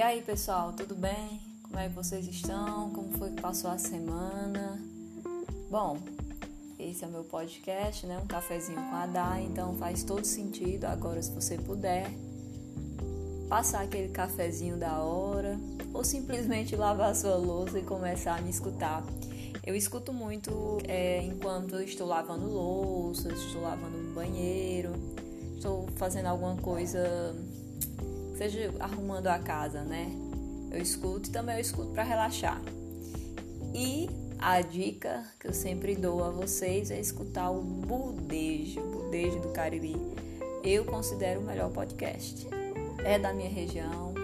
E aí, pessoal, tudo bem? Como é que vocês estão? Como foi que passou a semana? Bom, esse é o meu podcast, né? Um cafezinho com a Dai, então faz todo sentido agora se você puder passar aquele cafezinho da hora ou simplesmente lavar a sua louça e começar a me escutar. Eu escuto muito é, enquanto eu estou lavando louça, estou lavando um banheiro, estou fazendo alguma coisa, seja arrumando a casa, né? Eu escuto e também eu escuto para relaxar. E a dica que eu sempre dou a vocês é escutar o Budejo, Budejo do Cariri. Eu considero o melhor podcast. É da minha região,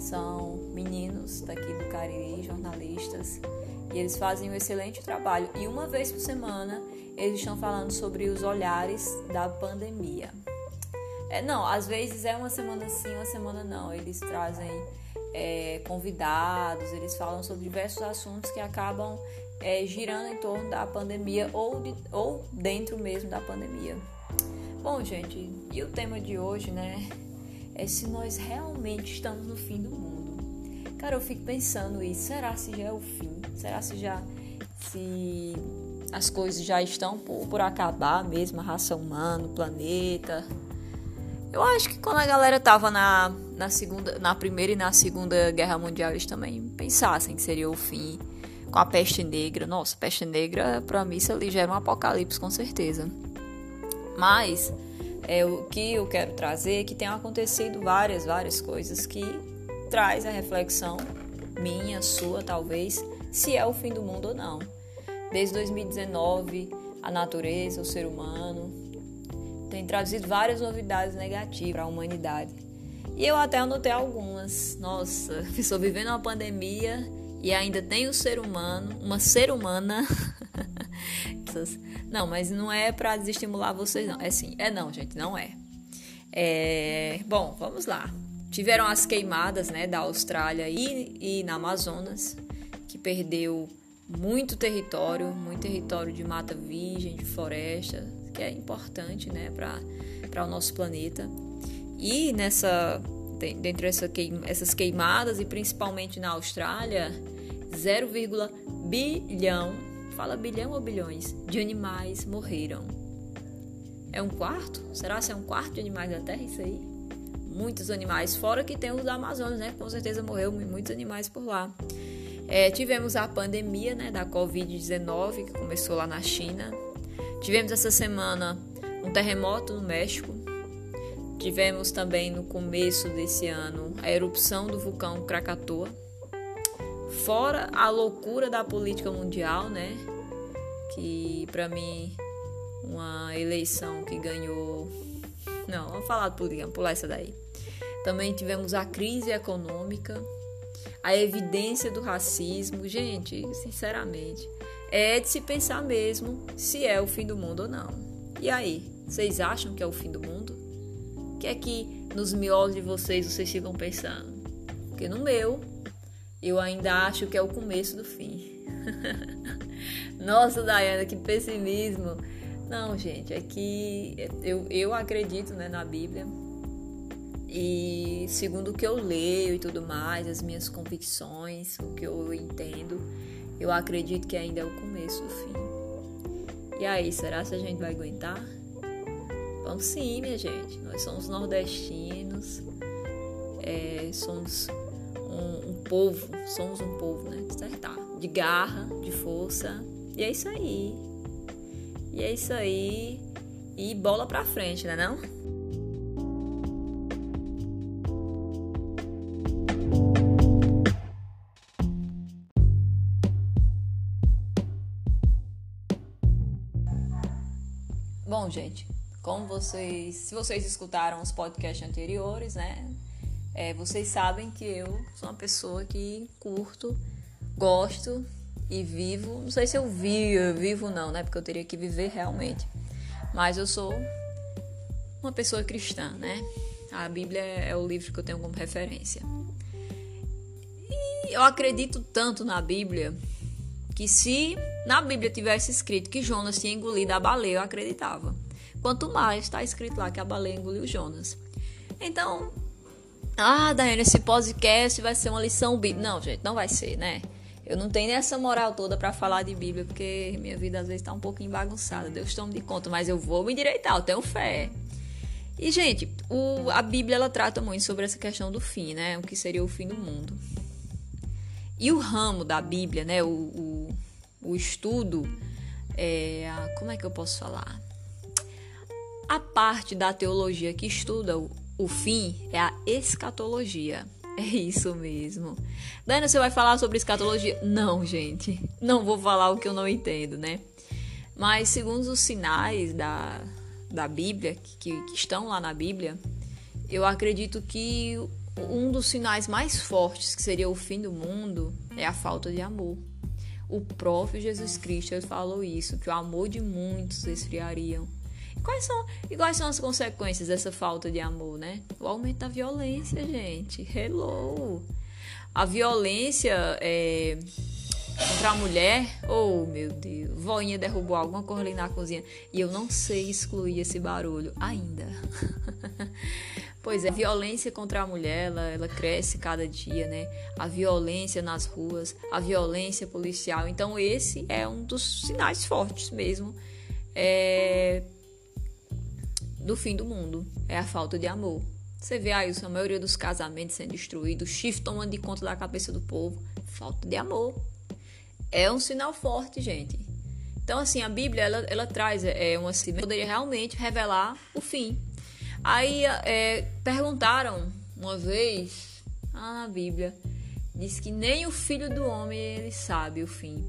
são meninos daqui do Cariri, jornalistas, e eles fazem um excelente trabalho. E uma vez por semana eles estão falando sobre os olhares da pandemia. É, não, às vezes é uma semana sim, uma semana não. Eles trazem é, convidados, eles falam sobre diversos assuntos que acabam é, girando em torno da pandemia ou, de, ou dentro mesmo da pandemia. Bom, gente, e o tema de hoje, né? É se nós realmente estamos no fim do mundo. Cara, eu fico pensando isso. Será se já é o fim? Será se já se as coisas já estão por, por acabar mesmo, a raça humana, o planeta? Eu acho que quando a galera tava na, na segunda, na primeira e na segunda guerra mundial, eles também pensassem que seria o fim com a peste negra. Nossa, peste negra para mim isso ali já um apocalipse com certeza. Mas é o que eu quero trazer é que tem acontecido várias, várias coisas que traz a reflexão minha, sua, talvez, se é o fim do mundo ou não. Desde 2019, a natureza, o ser humano, tem trazido várias novidades negativas para a humanidade. E eu até anotei algumas. Nossa, estou vivendo uma pandemia e ainda tem o ser humano, uma ser humana. não, mas não é para desestimular vocês, não. É sim, é não, gente, não é. é. Bom, vamos lá. Tiveram as queimadas, né, da Austrália e, e na Amazonas, que perdeu muito território, muito território de mata virgem, de floresta, que é importante né, para o nosso planeta. E nessa, dentro dessas essas queimadas, e principalmente na Austrália, 0, bilhão, fala bilhão ou bilhões, de animais morreram. É um quarto? Será que é um quarto de animais da Terra isso aí? Muitos animais, fora que tem os da Amazônia, né? Com certeza morreu muitos animais por lá. É, tivemos a pandemia né, da Covid-19, que começou lá na China, Tivemos essa semana um terremoto no México. Tivemos também no começo desse ano a erupção do vulcão Krakatoa. Fora a loucura da política mundial, né? Que para mim uma eleição que ganhou. Não, vamos falar de política, vamos pular essa daí. Também tivemos a crise econômica, a evidência do racismo. Gente, sinceramente, é de se pensar mesmo se é o fim do mundo ou não. E aí, vocês acham que é o fim do mundo? O que é que nos miolos de vocês vocês ficam pensando? Porque no meu, eu ainda acho que é o começo do fim. Nossa, Dayana, que pessimismo. Não, gente, é que eu, eu acredito né, na Bíblia. E segundo o que eu leio e tudo mais, as minhas convicções, o que eu entendo, eu acredito que ainda é o começo do fim. E aí, será que a gente vai aguentar? Vamos sim, minha gente. Nós somos nordestinos, é, somos um, um, povo, somos um povo, né? Acertar. De garra, de força. E é isso aí. E é isso aí. E bola pra frente, né não? Bom, gente, como vocês, se vocês escutaram os podcasts anteriores, né, é, vocês sabem que eu sou uma pessoa que curto, gosto e vivo. Não sei se eu vivo, vivo não, né, porque eu teria que viver realmente. Mas eu sou uma pessoa cristã, né? A Bíblia é o livro que eu tenho como referência. E eu acredito tanto na Bíblia que se na Bíblia tivesse escrito que Jonas tinha engolido a baleia, eu acreditava. Quanto mais está escrito lá que a baleia engoliu Jonas. Então, Ah, Daiane, esse podcast vai ser uma lição bíblica. Não, gente, não vai ser, né? Eu não tenho essa moral toda para falar de Bíblia, porque minha vida às vezes tá um pouquinho bagunçada. Deus tome de conta, mas eu vou me endireitar, eu tenho fé. E, gente, o, a Bíblia ela trata muito sobre essa questão do fim, né? O que seria o fim do mundo. E o ramo da Bíblia, né? O, o, o estudo, é, como é que eu posso falar? A parte da teologia que estuda o, o fim é a escatologia. É isso mesmo. Dana, você vai falar sobre escatologia? Não, gente. Não vou falar o que eu não entendo, né? Mas segundo os sinais da, da Bíblia, que, que estão lá na Bíblia, eu acredito que um dos sinais mais fortes, que seria o fim do mundo, é a falta de amor. O próprio Jesus Cristo falou isso, que o amor de muitos esfriariam. E quais são, e quais são as consequências dessa falta de amor, né? O aumento da violência, gente. Hello! A violência é, contra a mulher, oh meu Deus, voinha derrubou alguma coisa ali na cozinha e eu não sei excluir esse barulho ainda. pois é, a violência contra a mulher, ela, ela cresce cada dia, né? A violência nas ruas, a violência policial. Então esse é um dos sinais fortes mesmo é, do fim do mundo, é a falta de amor. Você vê aí a maioria dos casamentos sendo destruídos, o chifre tomando de conta da cabeça do povo, falta de amor é um sinal forte, gente. Então, assim, a Bíblia, ela, ela traz é, uma poderia realmente revelar o fim. Aí, é, perguntaram uma vez, ah, na Bíblia, diz que nem o Filho do Homem, ele sabe o fim.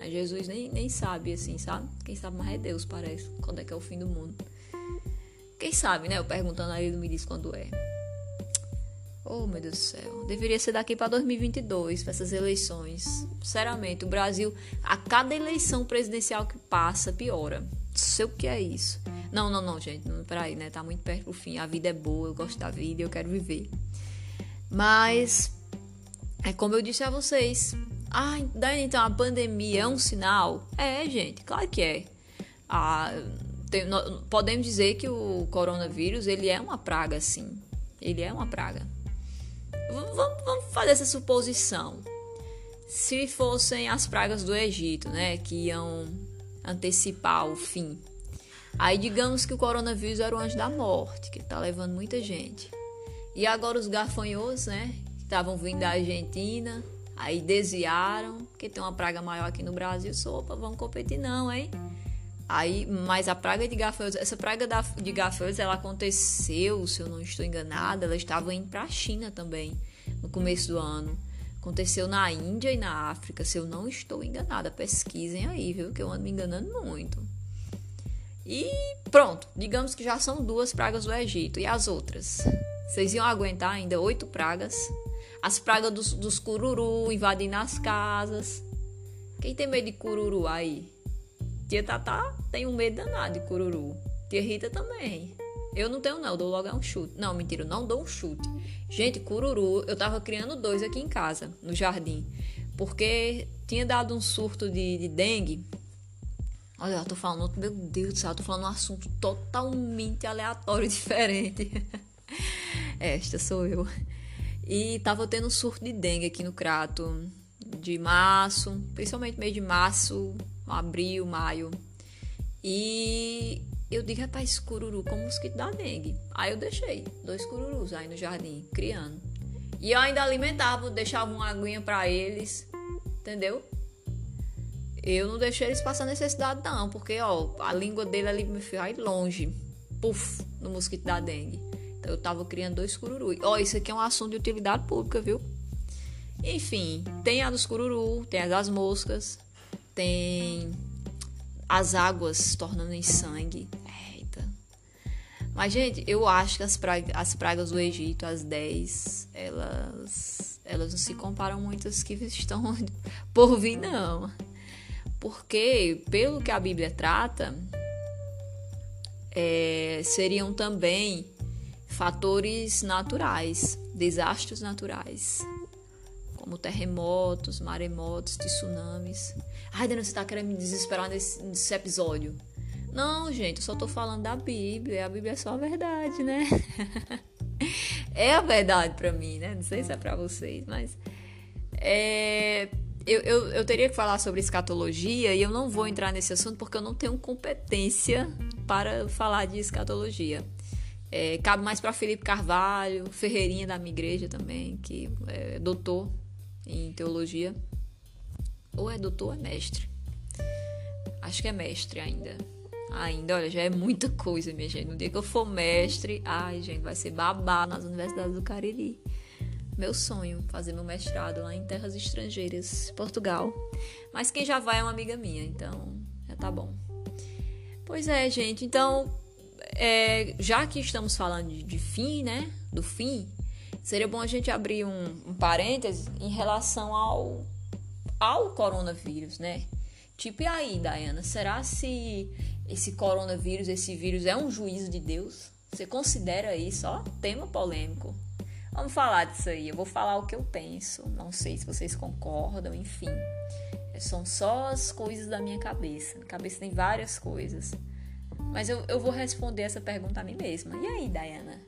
Aí Jesus nem, nem sabe, assim, sabe? Quem sabe mais é Deus, parece, quando é que é o fim do mundo. Quem sabe, né? Eu perguntando aí, ele me diz quando é. Oh, meu Deus do céu. Deveria ser daqui para 2022, para essas eleições. Sinceramente, o Brasil, a cada eleição presidencial que passa, piora. Não sei o que é isso. Não, não, não, gente. Não, peraí, né? Tá muito perto do fim. A vida é boa, eu gosto da vida eu quero viver. Mas, é como eu disse a vocês. Ah, daí então a pandemia é um sinal? É, gente, claro que é. Ah, tem, podemos dizer que o coronavírus ele é uma praga, sim. Ele é uma praga. Vamos, vamos fazer essa suposição. Se fossem as pragas do Egito, né, que iam antecipar o fim. Aí digamos que o coronavírus era o anjo da morte, que está levando muita gente. E agora os gafanhotos, né, que estavam vindo da Argentina, aí desviaram, porque tem uma praga maior aqui no Brasil, sopa, vamos competir não, hein? Aí, mas a praga de gafanhotos, essa praga da, de gafanhotos, ela aconteceu, se eu não estou enganada, ela estava indo para a China também, no começo do ano. Aconteceu na Índia e na África, se eu não estou enganada. Pesquisem aí, viu? Que eu ando me enganando muito. E pronto, digamos que já são duas pragas do Egito. E as outras? Vocês iam aguentar ainda oito pragas? As pragas dos, dos cururu invadindo as casas. Quem tem medo de cururu aí? Tia Tatá tem um medo danado de cururu. Tia Rita também. Eu não tenho, não, eu dou logo um chute. Não, mentira, eu não dou um chute. Gente, cururu, eu tava criando dois aqui em casa, no jardim. Porque tinha dado um surto de, de dengue. Olha, eu tô falando, meu Deus do céu, eu tô falando um assunto totalmente aleatório, diferente. Esta sou eu. E tava tendo um surto de dengue aqui no Crato. De março, principalmente mês de março, abril, maio. E eu digo, rapaz, cururu com mosquito da dengue. Aí eu deixei dois cururus aí no jardim, criando. E eu ainda alimentava, deixava uma aguinha para eles, entendeu? Eu não deixei eles passar necessidade não, porque ó, a língua dele ali me vai longe, puf, no mosquito da dengue. Então eu tava criando dois cururus. Ó, isso aqui é um assunto de utilidade pública, viu? Enfim, tem a dos cururu, tem as das moscas, tem as águas se tornando em sangue. Eita. Mas, gente, eu acho que as, pragas, as pragas do Egito, as 10, elas, elas não se comparam muito às que estão por vir, não. Porque, pelo que a Bíblia trata, é, seriam também fatores naturais, desastres naturais como terremotos, maremotos, tsunamis. Ai, Dana, você tá querendo me desesperar nesse, nesse episódio? Não, gente, eu só tô falando da Bíblia. A Bíblia é só a verdade, né? é a verdade para mim, né? Não sei se é para vocês, mas é, eu, eu, eu teria que falar sobre escatologia e eu não vou entrar nesse assunto porque eu não tenho competência para falar de escatologia. É, cabe mais para Felipe Carvalho, Ferreirinha da minha igreja também, que é doutor em teologia. Ou é doutor ou é mestre? Acho que é mestre ainda. Ainda, olha, já é muita coisa, minha gente. No dia que eu for mestre, ai, gente, vai ser babá nas universidades do Cariri meu sonho fazer meu mestrado lá em terras estrangeiras, Portugal. Mas quem já vai é uma amiga minha, então já tá bom. Pois é, gente. Então, é, já que estamos falando de, de, fim, né? Do fim, seria bom a gente abrir um, um parêntese em relação ao, ao coronavírus, né? Tipo, e aí, Diana? Será se esse coronavírus, esse vírus é um juízo de Deus? Você considera isso, ó, tema polêmico. Vamos falar disso aí. Eu vou falar o que eu penso. Não sei se vocês concordam, enfim. São só as coisas da minha cabeça. Minha cabeça tem várias coisas. Mas eu, eu vou responder essa pergunta a mim mesma. E aí, Diana?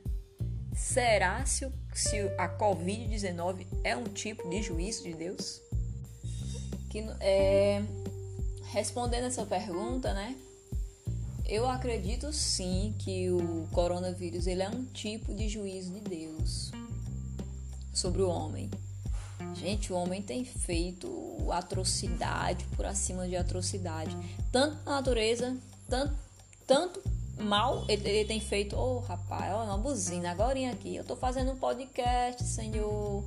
Será se, o, se a Covid-19 é um tipo de juízo de Deus? Que, é, respondendo essa pergunta, né? Eu acredito sim que o coronavírus ele é um tipo de juízo de Deus sobre o homem. Gente, o homem tem feito atrocidade por acima de atrocidade. Tanto na natureza, tanto, tanto mal ele, ele tem feito. Ô, oh, rapaz, ó, uma buzina agora aqui. Eu tô fazendo um podcast, senhor.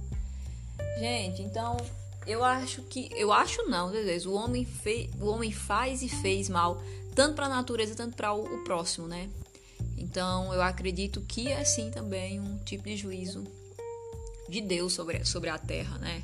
Gente, então eu acho que. Eu acho não, beleza. O homem, fe, o homem faz e fez mal, tanto para a natureza, tanto para o, o próximo, né? Então eu acredito que é sim também um tipo de juízo de Deus sobre, sobre a terra, né?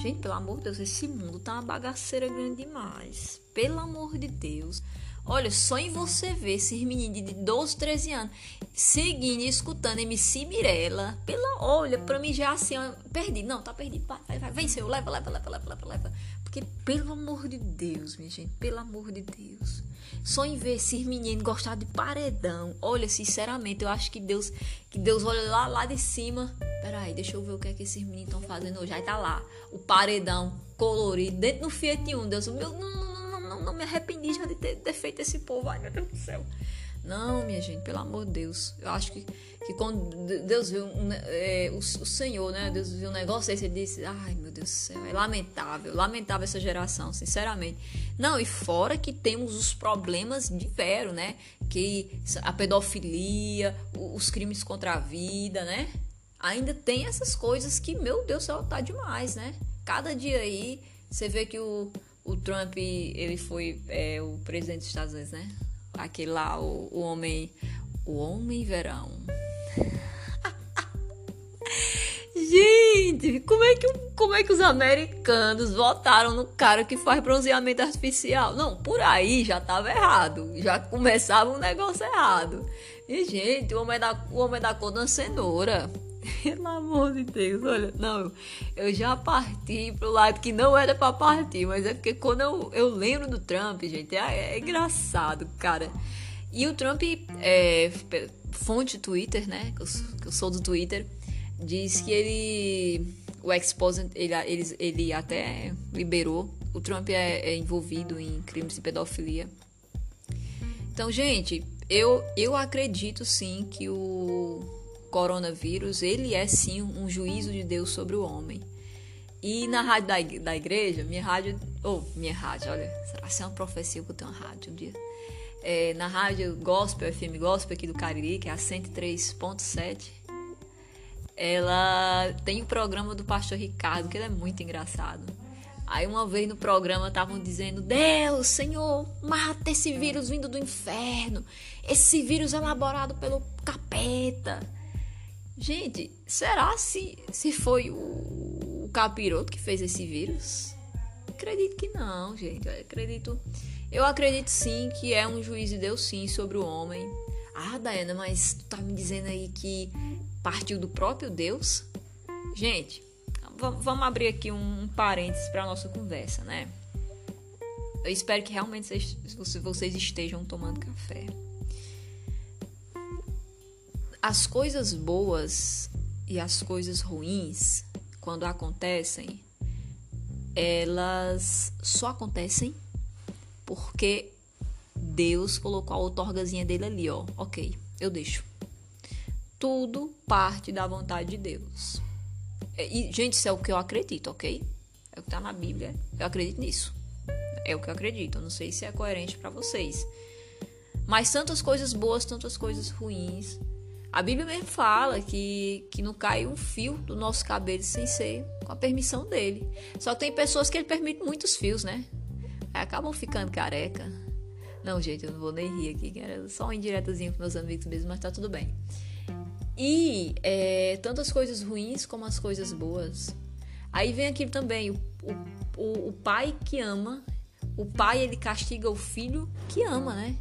Gente, pelo amor de Deus, esse mundo tá uma bagaceira grande demais. Pelo amor de Deus. Olha, só em você ver esses meninos de 12, 13 anos seguindo e escutando MC Mirella. Pela, olha, pra mim já assim, ó, perdi. Não, tá perdido. Vai, vai, vai, venceu. Leva, leva, leva, leva, leva, leva. Porque, pelo amor de Deus, minha gente, pelo amor de Deus. Só em ver esses meninos gostar de paredão. Olha, sinceramente, eu acho que Deus, que Deus olha lá, lá de cima. Peraí, deixa eu ver o que é que esses meninos estão fazendo hoje. Aí tá lá, o paredão colorido dentro do Fiat 1. Deus, meu, não, não, não, me arrependi de ter, ter feito esse povo. Ai, meu Deus do céu. Não, minha gente, pelo amor de Deus. Eu acho que, que quando Deus viu é, o, o, Senhor, né? Deus viu um negócio desse, ele disse: Ai, meu Deus do céu, é lamentável, lamentável essa geração, sinceramente. Não, e fora que temos os problemas de vero, né? Que a pedofilia, os crimes contra a vida, né? Ainda tem essas coisas que, meu Deus do céu, tá demais, né? Cada dia aí, você vê que o, o Trump, ele foi é, o presidente dos Estados Unidos, né? Aquele lá, o, o homem. O homem verão. Gente, como é, que, como é que os americanos votaram no cara que faz bronzeamento artificial? Não, por aí já tava errado. Já começava um negócio errado. E, gente, o homem da, o homem da cor da cenoura. Pelo amor de Deus, olha, não, eu já parti pro lado que não era para partir, mas é porque quando eu, eu lembro do Trump, gente, é, é engraçado, cara. E o Trump, é, fonte Twitter, né, que eu, que eu sou do Twitter, diz que ele, o ex ele, ele, ele até liberou, o Trump é, é envolvido em crimes de pedofilia. Então, gente, eu, eu acredito sim que o coronavírus, ele é sim um juízo de Deus sobre o homem. E na rádio da, da igreja, minha rádio, ou oh, minha rádio, olha, será que é uma profecia que eu tenho uma rádio um dia? É, na rádio Gospel, FM Gospel aqui do Cariri, que é a 103.7, ela tem o programa do pastor Ricardo, que ele é muito engraçado. Aí uma vez no programa estavam dizendo: Deus, Senhor, mata esse vírus vindo do inferno. Esse vírus elaborado pelo capeta. Gente, será se, se foi o, o capiroto que fez esse vírus? Acredito que não, gente. Eu acredito. Eu acredito sim que é um juiz de Deus sim sobre o homem. Ah, Dayana, mas tu tá me dizendo aí que partiu do próprio Deus? Gente, vamos abrir aqui um parênteses para nossa conversa, né? Eu espero que realmente vocês, vocês estejam tomando café as coisas boas e as coisas ruins, quando acontecem, elas só acontecem porque Deus colocou a outorgazinha dele ali, ó. Ok, eu deixo. Tudo parte da vontade de Deus. E, gente, isso é o que eu acredito, ok? É o que tá na Bíblia. Eu acredito nisso. É o que eu acredito. Eu não sei se é coerente para vocês. Mas tantas coisas boas, tantas coisas ruins. A Bíblia mesmo fala que, que não cai um fio do nosso cabelo sem ser com a permissão dele. Só que tem pessoas que ele permite muitos fios, né? Aí acabam ficando careca. Não, gente, eu não vou nem rir aqui, era só um indiretozinho com meus amigos mesmo, mas tá tudo bem. E é, tantas coisas ruins como as coisas boas. Aí vem aqui também o, o, o pai que ama. O pai ele castiga o filho que ama, né?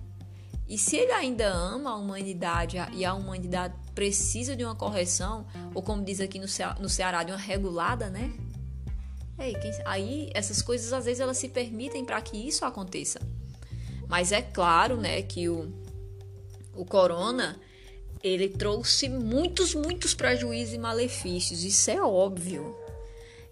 E se ele ainda ama a humanidade e a humanidade precisa de uma correção, ou como diz aqui no, no Ceará, de uma regulada, né? Aí, quem, aí essas coisas às vezes elas se permitem para que isso aconteça. Mas é claro, né, que o, o corona ele trouxe muitos, muitos prejuízos e malefícios. Isso é óbvio.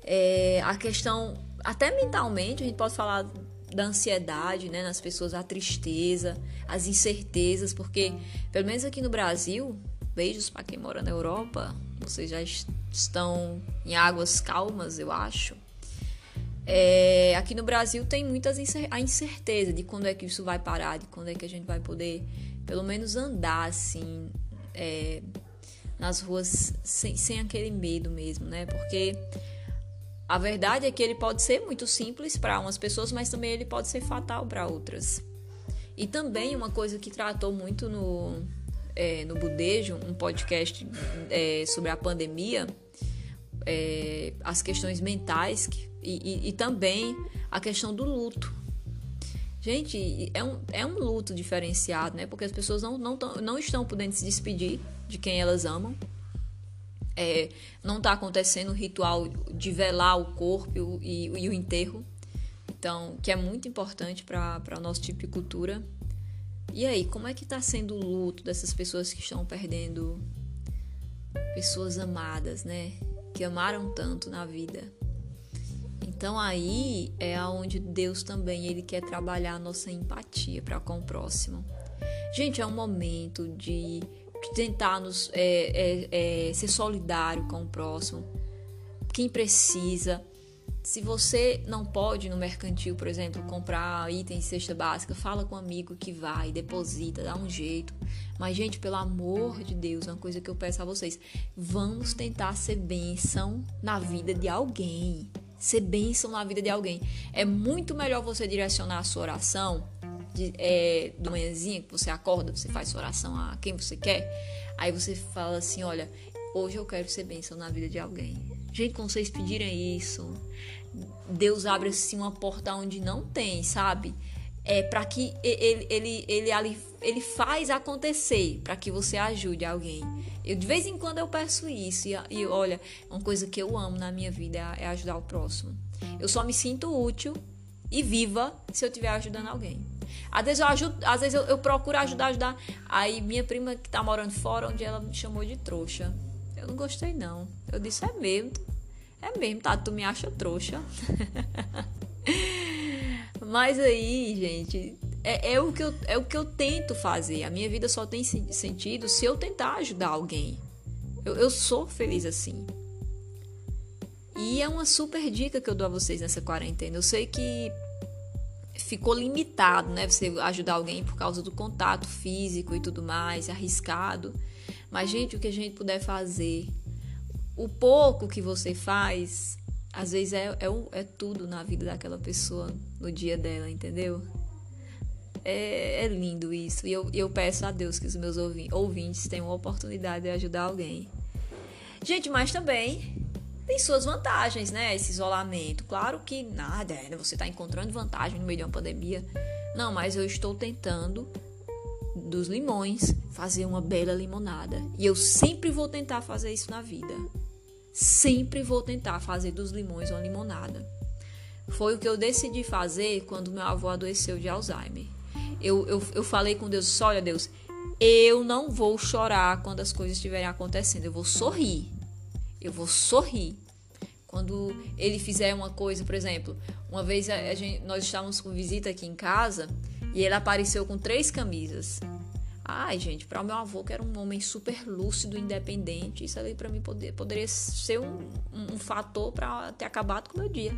É, a questão, até mentalmente, a gente pode falar da ansiedade, né, nas pessoas, a tristeza, as incertezas, porque pelo menos aqui no Brasil, beijos para quem mora na Europa, vocês já estão em águas calmas, eu acho. É, aqui no Brasil tem muitas a incerteza de quando é que isso vai parar, de quando é que a gente vai poder, pelo menos, andar assim é, nas ruas sem, sem aquele medo mesmo, né? Porque a verdade é que ele pode ser muito simples para umas pessoas, mas também ele pode ser fatal para outras. E também uma coisa que tratou muito no, é, no Budejo, um podcast é, sobre a pandemia, é, as questões mentais que, e, e, e, também a questão do luto. Gente, é um, é um luto diferenciado, né? Porque as pessoas não, não, tão, não estão podendo se despedir de quem elas amam é, não está acontecendo o ritual de velar o corpo e, e, o enterro, então que é muito importante para o nosso tipo de cultura. E aí, como é que está sendo o luto dessas pessoas que estão perdendo pessoas amadas, né? Que amaram tanto na vida. Então aí é aonde Deus também ele quer trabalhar a nossa empatia para com o próximo. Gente, é um momento de tentar nos, é, é, é, ser solidário com o próximo, quem precisa. Se você não pode no mercantil, por exemplo, comprar itens de cesta básica, fala com um amigo que vai, deposita, dá um jeito. Mas, gente, pelo amor de Deus, uma coisa que eu peço a vocês: vamos tentar ser bênção na vida de alguém. Ser bênção na vida de alguém. É muito melhor você direcionar a sua oração de, é, do manhãzinha que você acorda, você faz sua oração a quem você quer, aí você fala assim, olha, hoje eu quero ser bênção na vida de alguém. Gente, quando vocês pedirem isso, Deus abre assim uma porta onde não tem, sabe? É para que ele, ele, ele, ele faz acontecer, para que você ajude alguém. Eu de vez em quando eu peço isso e, e olha, uma coisa que eu amo na minha vida é, é ajudar o próximo. Eu só me sinto útil e viva se eu estiver ajudando alguém. Às vezes eu ajudo, às vezes eu, eu, procuro ajudar, ajudar. Aí minha prima que tá morando fora, onde ela me chamou de trouxa. Eu não gostei não. Eu disse, é mesmo. É mesmo, tá? Tu me acha trouxa. Mas aí, gente, é, é, o que eu, é o que eu tento fazer. A minha vida só tem sentido se eu tentar ajudar alguém. Eu, eu sou feliz assim. E é uma super dica que eu dou a vocês nessa quarentena. Eu sei que ficou limitado, né? Você ajudar alguém por causa do contato físico e tudo mais, arriscado. Mas, gente, o que a gente puder fazer, o pouco que você faz, às vezes é, é, é tudo na vida daquela pessoa, no dia dela, entendeu? É, é lindo isso. E eu, eu peço a Deus que os meus ouvintes tenham a oportunidade de ajudar alguém. Gente, mas também tem suas vantagens, né? Esse isolamento. Claro que nada, né? Você está encontrando vantagem no meio de uma pandemia. Não, mas eu estou tentando dos limões fazer uma bela limonada. E eu sempre vou tentar fazer isso na vida. Sempre vou tentar fazer dos limões uma limonada. Foi o que eu decidi fazer quando meu avô adoeceu de Alzheimer. Eu, eu, eu falei com Deus: olha, Deus, eu não vou chorar quando as coisas estiverem acontecendo, eu vou sorrir Eu vou sorrir. Quando ele fizer uma coisa, por exemplo, uma vez a, gente, nós estávamos com visita aqui em casa e ele apareceu com três camisas. Ai, gente, para o meu avô, que era um homem super lúcido, independente, isso ali para mim poder, poderia ser um, um, um fator para ter acabado com o meu dia.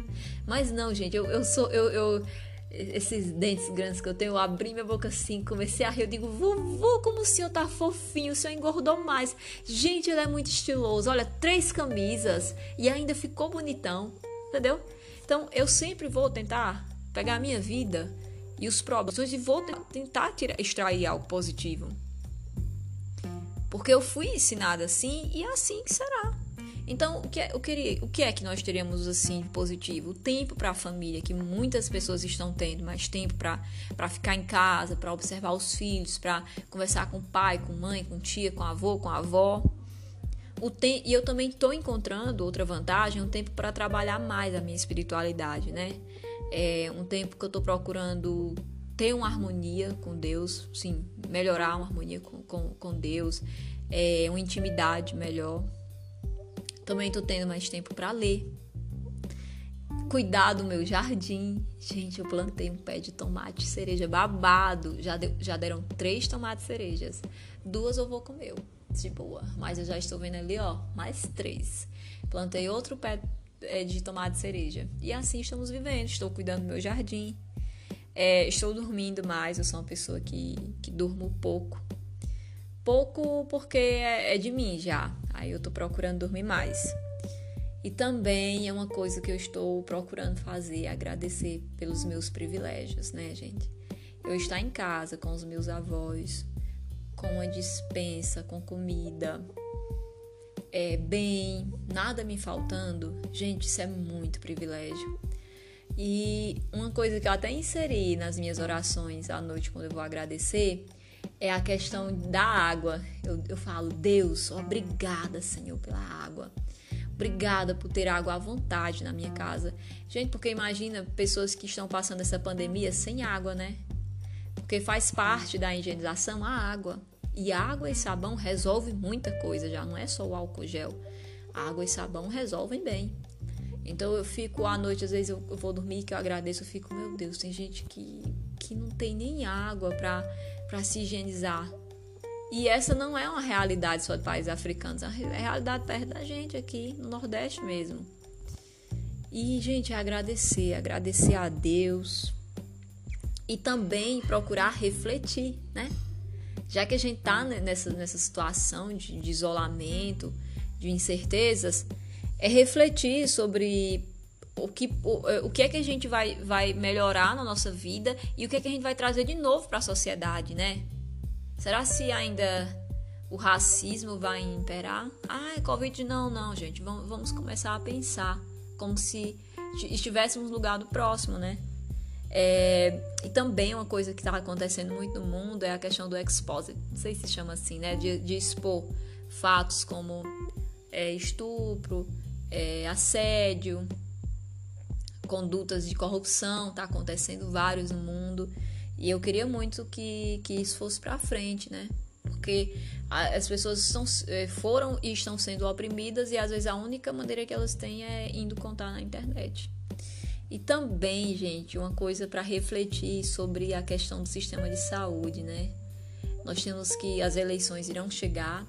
Mas não, gente, eu, eu sou. Eu, eu, esses dentes grandes que eu tenho, eu abri minha boca assim, comecei a rir. Eu digo, vovô, como o senhor tá fofinho, o senhor engordou mais. Gente, ele é muito estiloso. Olha, três camisas e ainda ficou bonitão, entendeu? Então, eu sempre vou tentar pegar a minha vida e os problemas e vou tentar tirar, extrair algo positivo. Porque eu fui ensinada assim e assim será. Então, o que, é, o, que, o que é que nós teríamos assim de positivo? O tempo para a família, que muitas pessoas estão tendo, mais tempo para ficar em casa, para observar os filhos, para conversar com o pai, com mãe, com tia, com avô, com a avó. O tem, e eu também estou encontrando outra vantagem, um tempo para trabalhar mais a minha espiritualidade, né? É um tempo que eu estou procurando ter uma harmonia com Deus, sim, melhorar uma harmonia com, com, com Deus, é, uma intimidade melhor também tô tendo mais tempo para ler. Cuidar do meu jardim. Gente, eu plantei um pé de tomate cereja babado. Já, deu, já deram três tomates cerejas. Duas eu vou comer, de boa. Mas eu já estou vendo ali, ó, mais três. Plantei outro pé é, de tomate cereja. E assim estamos vivendo. Estou cuidando do meu jardim. É, estou dormindo mais. Eu sou uma pessoa que, que durmo pouco. Pouco porque é, é de mim já. Aí eu tô procurando dormir mais. E também é uma coisa que eu estou procurando fazer, agradecer pelos meus privilégios, né, gente? Eu estar em casa com os meus avós, com uma dispensa, com comida, é, bem, nada me faltando. Gente, isso é muito privilégio. E uma coisa que eu até inseri nas minhas orações à noite quando eu vou agradecer é a questão da água. Eu, eu falo, Deus, obrigada, Senhor, pela água. Obrigada por ter água à vontade na minha casa. Gente, porque imagina pessoas que estão passando essa pandemia sem água, né? Porque faz parte da higienização a água. E água e sabão resolve muita coisa já, não é só o álcool gel. Água e sabão resolvem bem. Então eu fico à noite, às vezes eu, vou dormir que eu agradeço, eu fico, meu Deus, tem gente que, que não tem nem água para para se higienizar. E essa não é uma realidade só de países africanos, é uma realidade perto da gente aqui, no Nordeste mesmo. E, gente, agradecer, agradecer a Deus e também procurar refletir, né? Já que a gente tá nessa, nessa situação de, de isolamento, de incertezas, é refletir sobre o que, o, o que é que a gente vai, vai melhorar na nossa vida e o que é que a gente vai trazer de novo para a sociedade, né? Será se ainda o racismo vai imperar? Ah, Covid não, não, gente. Vamos, vamos começar a pensar como se estivéssemos no lugar do próximo, né? É, e também uma coisa que está acontecendo muito no mundo é a questão do exposit, não sei se chama assim, né? De, de expor fatos como é, estupro, é, assédio, condutas de corrupção, tá acontecendo vários no mundo. E eu queria muito que, que isso fosse para frente, né? Porque as pessoas estão, eh, foram e estão sendo oprimidas e às vezes a única maneira que elas têm é indo contar na internet. E também, gente, uma coisa para refletir sobre a questão do sistema de saúde, né? Nós temos que as eleições irão chegar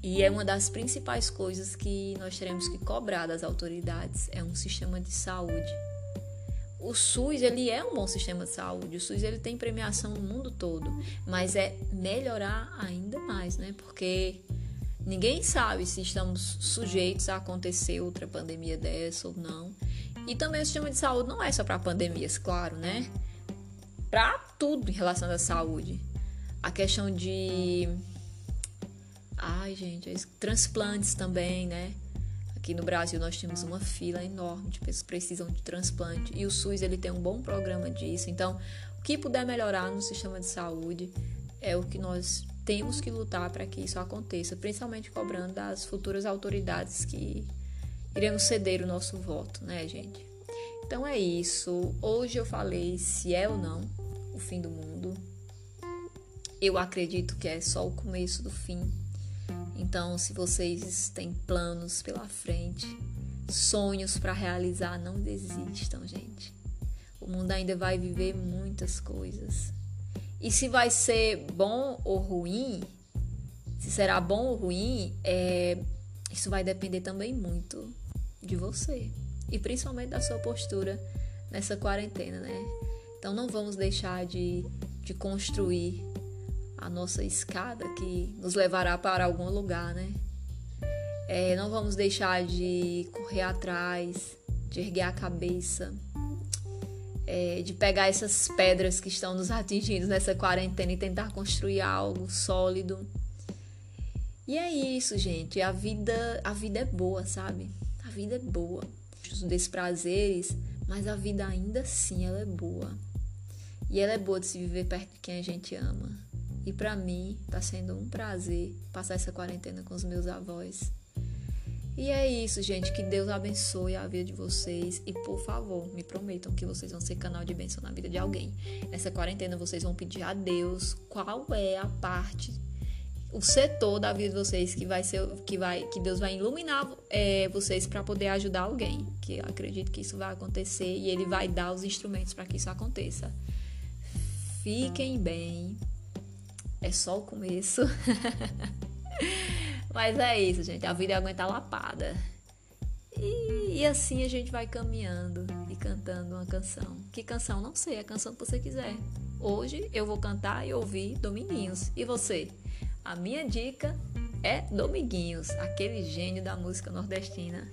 e é uma das principais coisas que nós teremos que cobrar das autoridades, é um sistema de saúde. O SUS, ele é um bom sistema de saúde, o SUS ele tem premiação no mundo todo, mas é melhorar ainda mais, né? Porque ninguém sabe se estamos sujeitos a acontecer outra pandemia dessa ou não. E também o sistema de saúde não é só para pandemias, claro, né? Para tudo em relação à saúde. A questão de Ai, gente, transplantes também, né? Aqui no Brasil nós temos uma fila enorme de pessoas que precisam de transplante e o SUS ele tem um bom programa disso. Então, o que puder melhorar no sistema de saúde é o que nós temos que lutar para que isso aconteça, principalmente cobrando das futuras autoridades que iremos ceder o nosso voto, né, gente? Então é isso. Hoje eu falei se é ou não o fim do mundo. Eu acredito que é só o começo do fim Então, se vocês têm planos pela frente, sonhos para realizar, não desistam, gente. O mundo ainda vai viver muitas coisas. E se vai ser bom ou ruim, se será bom ou ruim, é, isso vai depender também muito de você e principalmente da sua postura nessa quarentena, né? Então não vamos deixar de, de construir a nossa escada que nos levará para algum lugar, né? É, não vamos deixar de correr atrás, de erguer a cabeça, é, de pegar essas pedras que estão nos atingindo nessa quarentena e tentar construir algo sólido. E é isso, gente. A vida, a vida é boa, sabe? Vida é boa. Os desprazeres, mas a vida ainda assim ela é boa. E ela é boa de se viver perto de quem a gente ama. E para mim tá sendo um prazer passar essa quarentena com os meus avós. E é isso, gente. Que Deus abençoe a vida de vocês. E por favor, me prometam que vocês vão ser canal de bênção na vida de alguém. Nessa quarentena, vocês vão pedir a Deus qual é a parte, o setor da vida de vocês que vai ser, que vai, que Deus vai iluminar é, vocês para poder ajudar alguém. Que acredito que isso vai acontecer e Ele vai dar os instrumentos para que isso aconteça. Fiquem bem. É só o começo. Mas é isso, gente. A vida é aguentar lapada. E, e, assim a gente vai caminhando e cantando uma canção. Que canção? Não sei, a canção que você quiser. Hoje eu vou cantar e ouvir Dominguinhos. E você? A minha dica é Dominguinhos, aquele gênio da música nordestina.